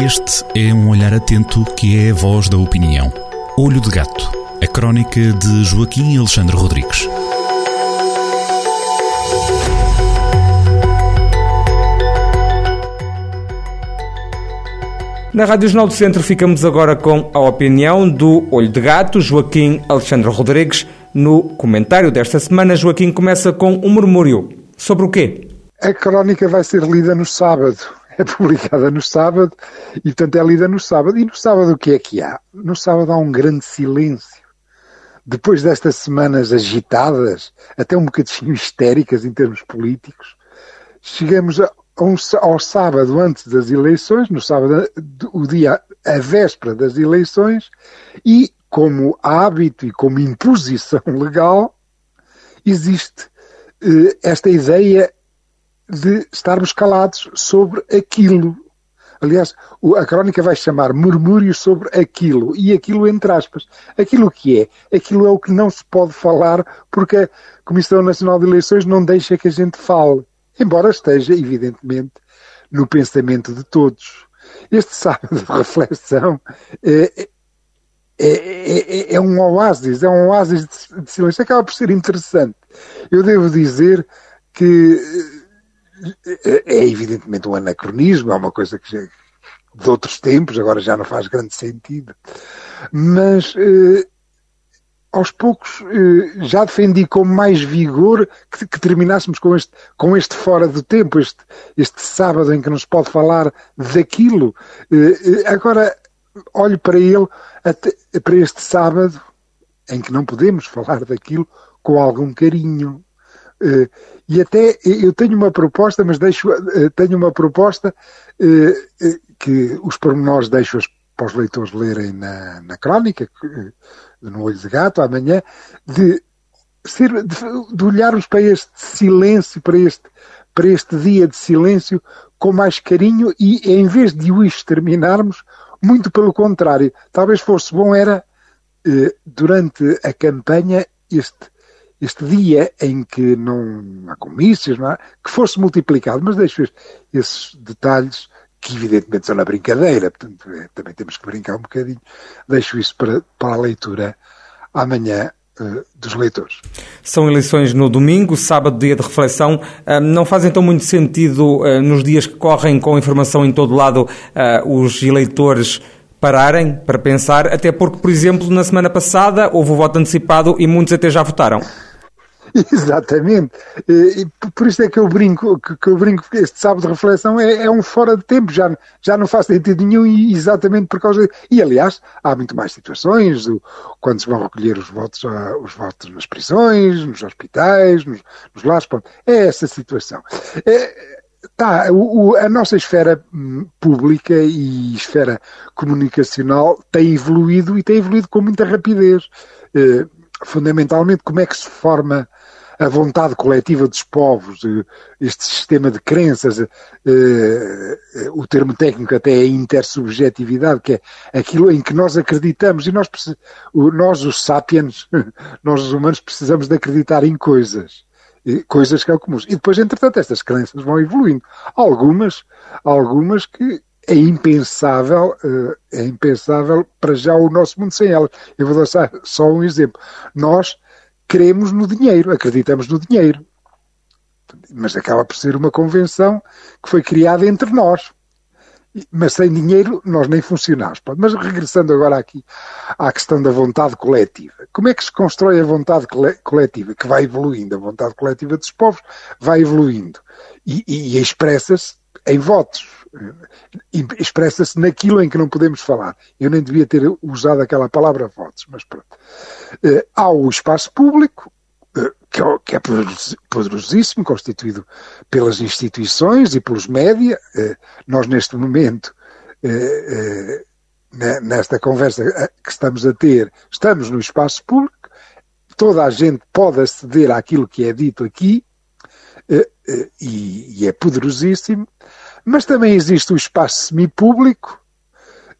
Este é um olhar atento que é a voz da opinião. Olho de Gato, a crónica de Joaquim Alexandre Rodrigues. Na Rádio Jornal do Centro ficamos agora com a opinião do Olho de Gato, Joaquim Alexandre Rodrigues. No comentário desta semana, Joaquim começa com um murmúrio. Sobre o quê? A crónica vai ser lida no sábado é publicada no sábado e, portanto, é lida no sábado. E no sábado o que é que há? No sábado há um grande silêncio. Depois destas semanas agitadas, até um bocadinho histéricas em termos políticos, chegamos a um, ao sábado antes das eleições, no sábado, o dia, a véspera das eleições, e como hábito e como imposição legal, existe eh, esta ideia de estarmos calados sobre aquilo. Aliás, a crónica vai chamar murmúrios sobre aquilo, e aquilo entre aspas. Aquilo que é? Aquilo é o que não se pode falar porque a Comissão Nacional de Eleições não deixa que a gente fale, embora esteja, evidentemente, no pensamento de todos. Este sábado de reflexão é, é, é, é um oásis, é um oásis de silêncio. Acaba por ser interessante. Eu devo dizer que é, é evidentemente um anacronismo, é uma coisa que já, de outros tempos, agora já não faz grande sentido. Mas eh, aos poucos eh, já defendi com mais vigor que, que, terminássemos com este, com este fora do tempo, este, este sábado em que nos pode falar daquilo. Eh, eh agora olho para ele, até, para este sábado, em que não podemos falar daquilo com algum carinho. Eh, e até eu tenho uma proposta, mas deixo, eh, tenho uma proposta eh, que os pormenores deixo para os leitores lerem na, na crónica, no Olho de Gato, amanhã, de, ser, de, de olharmos para este silêncio, para este, para este dia de silêncio com mais carinho e em vez de o exterminarmos, muito pelo contrário, talvez fosse bom era durante a campanha este este dia em que não há comícios, não é? que fosse multiplicado, mas deixo esses detalhes que evidentemente são na brincadeira, portanto é, também temos que brincar um bocadinho, deixo isso para, para a leitura amanhã uh, dos leitores. São eleições no domingo, sábado, dia de reflexão. Uh, não faz então muito sentido, nos dias que correm com informação em todo lado, os eleitores pararem para pensar, até porque, por exemplo, na semana passada houve o voto antecipado e muitos até já votaram. Exatamente. E, por isso é que eu brinco, que, eu brinco este sábado de reflexão é, é, um fora de tempo, já, já não faz sentido nenhum e exatamente por causa de... E aliás, há muito mais situações, do, quando se vão recolher os votos, uh, os votos nas prisões, nos hospitais, nos, nos lares, pronto. É essa situação. É, Tá, o, o, a nossa esfera hum, pública e esfera comunicacional tem evoluído e tem evoluído com muita rapidez. Eh, fundamentalmente, como é que se forma a vontade coletiva dos povos, eh, este sistema de crenças, eh, eh, o termo técnico até é intersubjetividade, que é aquilo em que nós acreditamos, e nós, nós os sapiens, nós os humanos precisamos de acreditar em coisas, coisas que é comuns. E depois, entretanto, estas crenças vão evoluindo. Algumas, algumas que é impensável, é impensável para já o nosso mundo sem elas. Eu vou dar só um exemplo. Nós cremos no dinheiro, acreditamos no dinheiro. Mas acaba por ser uma convenção que foi criada entre nós. Mas sem dinheiro nós nem funcionamos. Mas regressando agora aqui à questão da vontade coletiva. Como é que se constrói a vontade coletiva? Que vai evoluindo. A vontade coletiva dos povos vai evoluindo. E, e expressa-se em votos expressa-se naquilo em que não podemos falar. Eu nem devia ter usado aquela palavra votos, mas pronto. Uh, há o espaço público, uh, que, é, é poderosíssimo, constituído pelas instituições e pelos média. Uh, nós, neste momento, nesta conversa que estamos a ter, estamos no espaço público, toda a gente pode aceder àquilo que é dito aqui, e, e é poderosíssimo. Mas também existe o espaço semipúblico,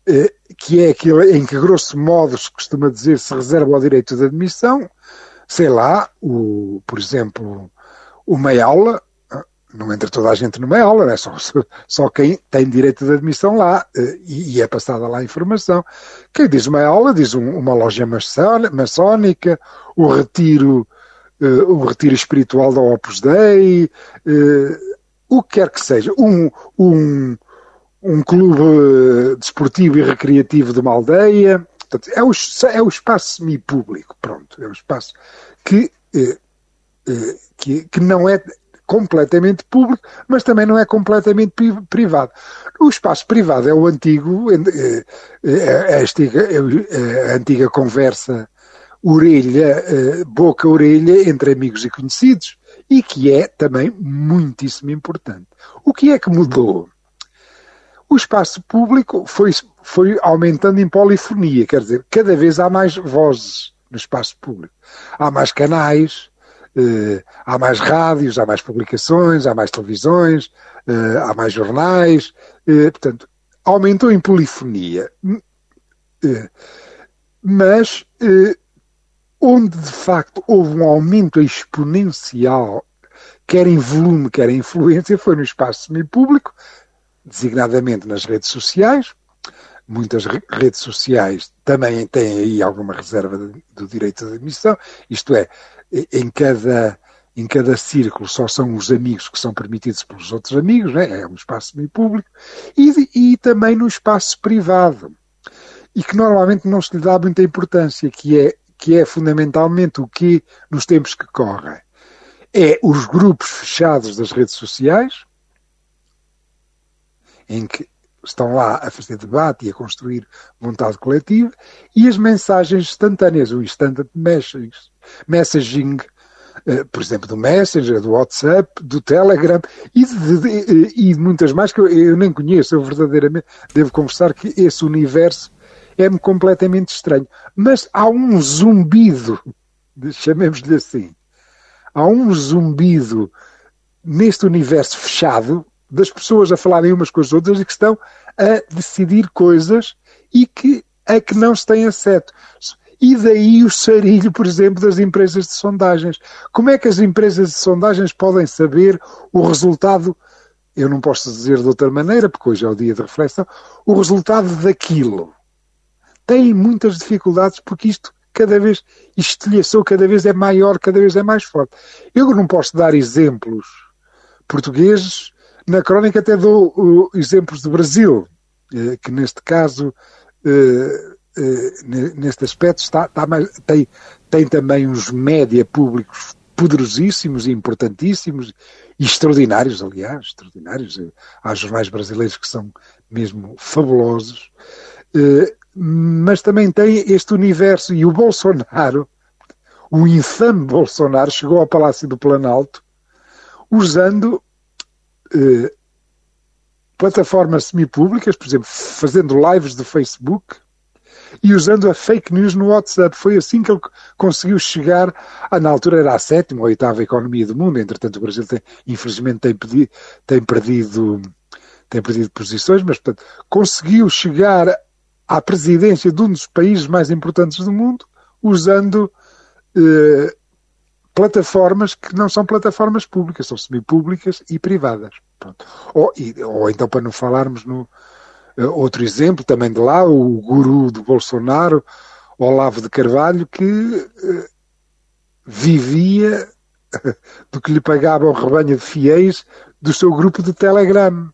eh, que é aquele em que, grosso modo, se costuma dizer, se reserva o direito de admissão, sei lá, o, por exemplo, uma aula, não entra toda a gente numa aula, não é só, só quem tem direito de admissão lá eh, e, é passada lá a informação. Quem diz uma aula diz uma loja maçónica, o retiro, eh, o retiro espiritual da Opus Dei, eh, o que quer que seja, um, um, um clube desportivo e recreativo de uma aldeia. Portanto, é, o, é o espaço semipúblico, pronto, é o espaço que, que, que não é completamente público, mas também não é completamente privado. O espaço privado é o antigo, é, é, a, antiga, a antiga conversa orelha, boca-orelha entre amigos e conhecidos, e que é também muitíssimo importante. O que é que mudou? O espaço público foi, foi aumentando em polifonia, quer dizer, cada vez há mais vozes no espaço público. Há mais canais, Uh, há mais rádios, há mais publicações, há mais televisões, uh, há mais jornais, portanto, aumentou em polifonia. mas onde de facto houve um aumento exponencial, quer em volume, quer em influência, foi no espaço semipúblico, designadamente nas redes sociais. Muitas redes sociais também têm aí alguma reserva do direito de admissão, isto é, em cada, em cada círculo só são os amigos que são permitidos pelos outros amigos, né? é um espaço meio público, e, e também no espaço privado, e que normalmente não se lhe dá muita importância, que é, que é fundamentalmente o que nos tempos que correm. É os grupos fechados das redes sociais, em que estão lá a fazer debate e a construir vontade coletiva, e as mensagens instantâneas, o instant messaging, uh, por exemplo, do Messenger, do WhatsApp, do Telegram e de, de, de muitas mais que eu, eu, nem conheço. Eu verdadeiramente devo confessar que esse universo é-me completamente estranho. Mas há um zumbido, chamemos-lhe assim, há um zumbido neste universo fechado das pessoas a falarem umas com as outras e que estão a decidir coisas e que a que não se tem acesso. E daí o sarilho, por exemplo, das empresas de sondagens. Como é que as empresas de sondagens podem saber o resultado, eu não posso dizer de outra maneira, porque hoje é o dia de reflexão, o resultado daquilo? Têm muitas dificuldades porque isto cada vez, estilhaçou cada vez é maior, cada vez é mais forte. Eu não posso dar exemplos portugueses, na crónica até dou uh, exemplos do Brasil, uh, que neste caso uh, eh, neste aspecto está, está mais, tem, tem também uns média públicos poderosíssimos e importantíssimos e extraordinários, aliás, extraordinários. Há jornais brasileiros que são mesmo fabulosos, eh, mas também tem este universo e o Bolsonaro, o infame Bolsonaro, chegou ao Palácio do Planalto usando eh, plataformas semipúblicas, por exemplo, fazendo lives do Facebook, e usando a fake news no WhatsApp. Foi assim que ele conseguiu chegar, ah, na altura era a sétima ou a oitava economia do mundo, entretanto o Brasil tem, infelizmente tem, tem perdido tem perdido posições, mas portanto, conseguiu chegar à presidência de um dos países mais importantes do mundo usando eh, plataformas que não são plataformas públicas, são semipúblicas e privadas. Ou, e, ou então, para não falarmos no, eh, outro exemplo também de lá, o guru do Bolsonaro, Olavo de Carvalho, que uh, vivia do que lhe pagava o rebanho de fiéis do seu grupo de Telegram.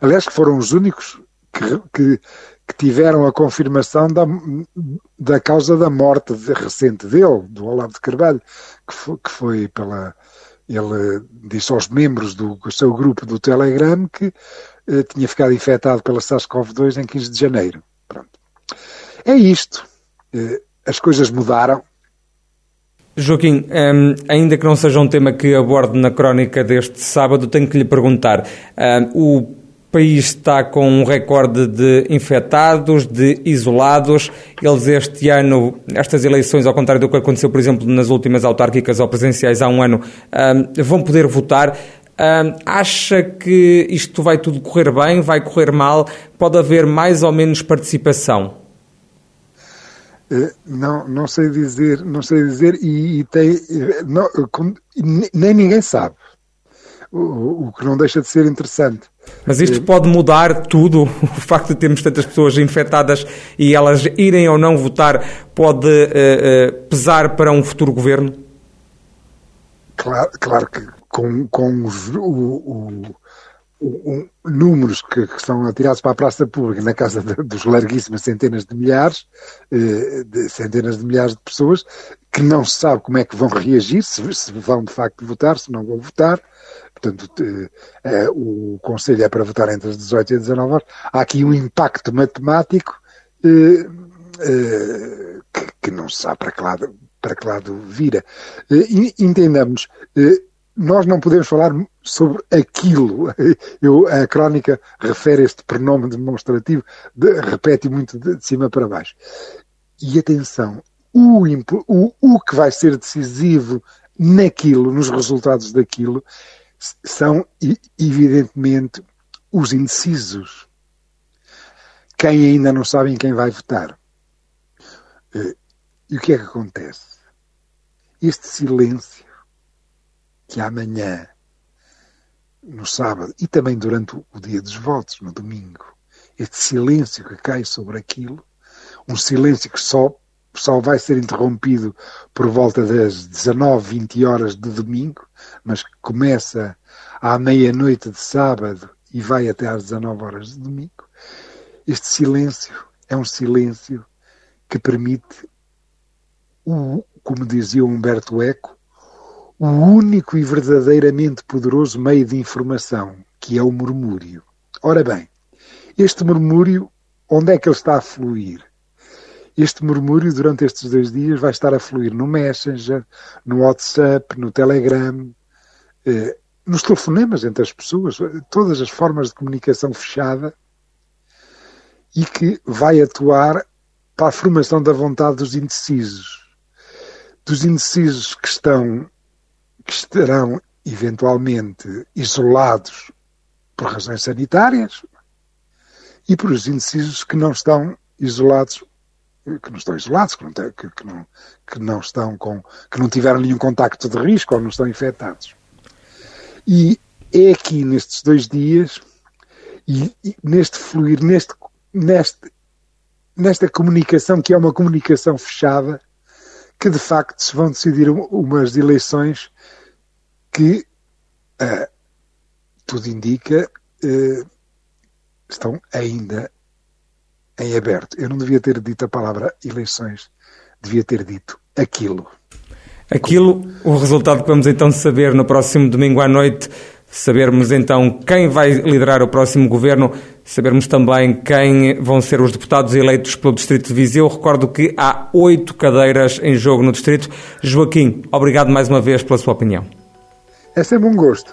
Aliás, que foram os únicos que, que, que tiveram a confirmação da, da causa da morte de, recente dele, do Olavo de Carvalho, que foi, que foi pela. Ele disse aos membros do, seu grupo do Telegram que eh, tinha ficado infectado pela SARS-CoV-2 em 15 de janeiro. Pronto. É isto. Eh, as coisas mudaram. Joaquim, um, ainda que não seja um tema que aborde na crónica deste sábado, tenho que lhe perguntar. Um, o país está com um recorde de infectados, de isolados. Eles este ano, estas eleições, ao contrário do que aconteceu, por exemplo, nas últimas autárquicas ou presenciais há um ano, um, vão poder votar acha que isto vai tudo correr bem, vai correr mal? Pode haver mais ou menos participação? Eh, não, não sei dizer, não sei dizer e, e tem, não, nem ninguém sabe. O, o que não deixa de ser interessante. Mas isto pode mudar tudo? O facto de termos tantas pessoas infectadas e elas irem ou não votar pode uh, uh, pesar para um futuro governo? Claro, claro que com, com os, o, o, o, números que, que, são atirados para a praça pública na casa de, dos larguíssimas centenas de milhares, eh, de centenas de milhares de pessoas, que não se sabe como é que vão reagir, se, se vão de facto votar, se não vão votar. Portanto, eh, o Conselho é para votar entre as 18 e as 19 horas. Há aqui um impacto matemático eh, eh, que, que, não se sabe para que lado, para que lado vira. Entendamos, nós não podemos falar sobre aquilo. Eu, a crónica refere este pronome demonstrativo, de, repete muito de, de, cima para baixo. E atenção, o, o, o que vai ser decisivo naquilo, nos resultados daquilo, são evidentemente os indecisos. Quem ainda não sabe quem vai votar. Eh, e o que é que acontece? Este silêncio que amanhã, no sábado e também durante o dia dos votos, no domingo, este silêncio que cai sobre aquilo, um silêncio que só, só vai ser interrompido por volta das 19, 20 horas de domingo, mas começa à meia-noite de sábado e vai até às 19 horas de domingo. Este silêncio é um silêncio que permite, o, como dizia Humberto Eco, o único e verdadeiramente poderoso meio de informação, que é o murmúrio. Ora bem, este murmúrio, onde é que ele está a fluir? Este murmúrio, durante estes dois dias, vai estar a fluir no Messenger, no WhatsApp, no Telegram, eh, nos telefonemas entre as pessoas, todas as formas de comunicação fechada e que vai atuar para a formação da vontade dos indecisos. Dos indecisos que estão que estarão eventualmente isolados por razões sanitárias e por os indecisos que não estão isolados que não estão isolados, que não, que, que, não, que não estão com, que não tiveram nenhum contacto de risco ou não estão infectados. E é aqui nestes dois dias e, e neste fluir, neste, neste, nesta comunicação que é uma comunicação fechada, que de facto se vão decidir umas eleições que uh, tudo indica uh, estão ainda em aberto. Eu não devia ter dito a palavra eleições, devia ter dito aquilo. Aquilo, o resultado que vamos então saber no próximo domingo à noite, sabermos então quem vai liderar o próximo governo, sabermos também quem vão ser os deputados eleitos pelo Distrito de Viseu. Recordo que há oito cadeiras em jogo no Distrito. Joaquim, obrigado mais uma vez pela sua opinião. É sempre um gosto.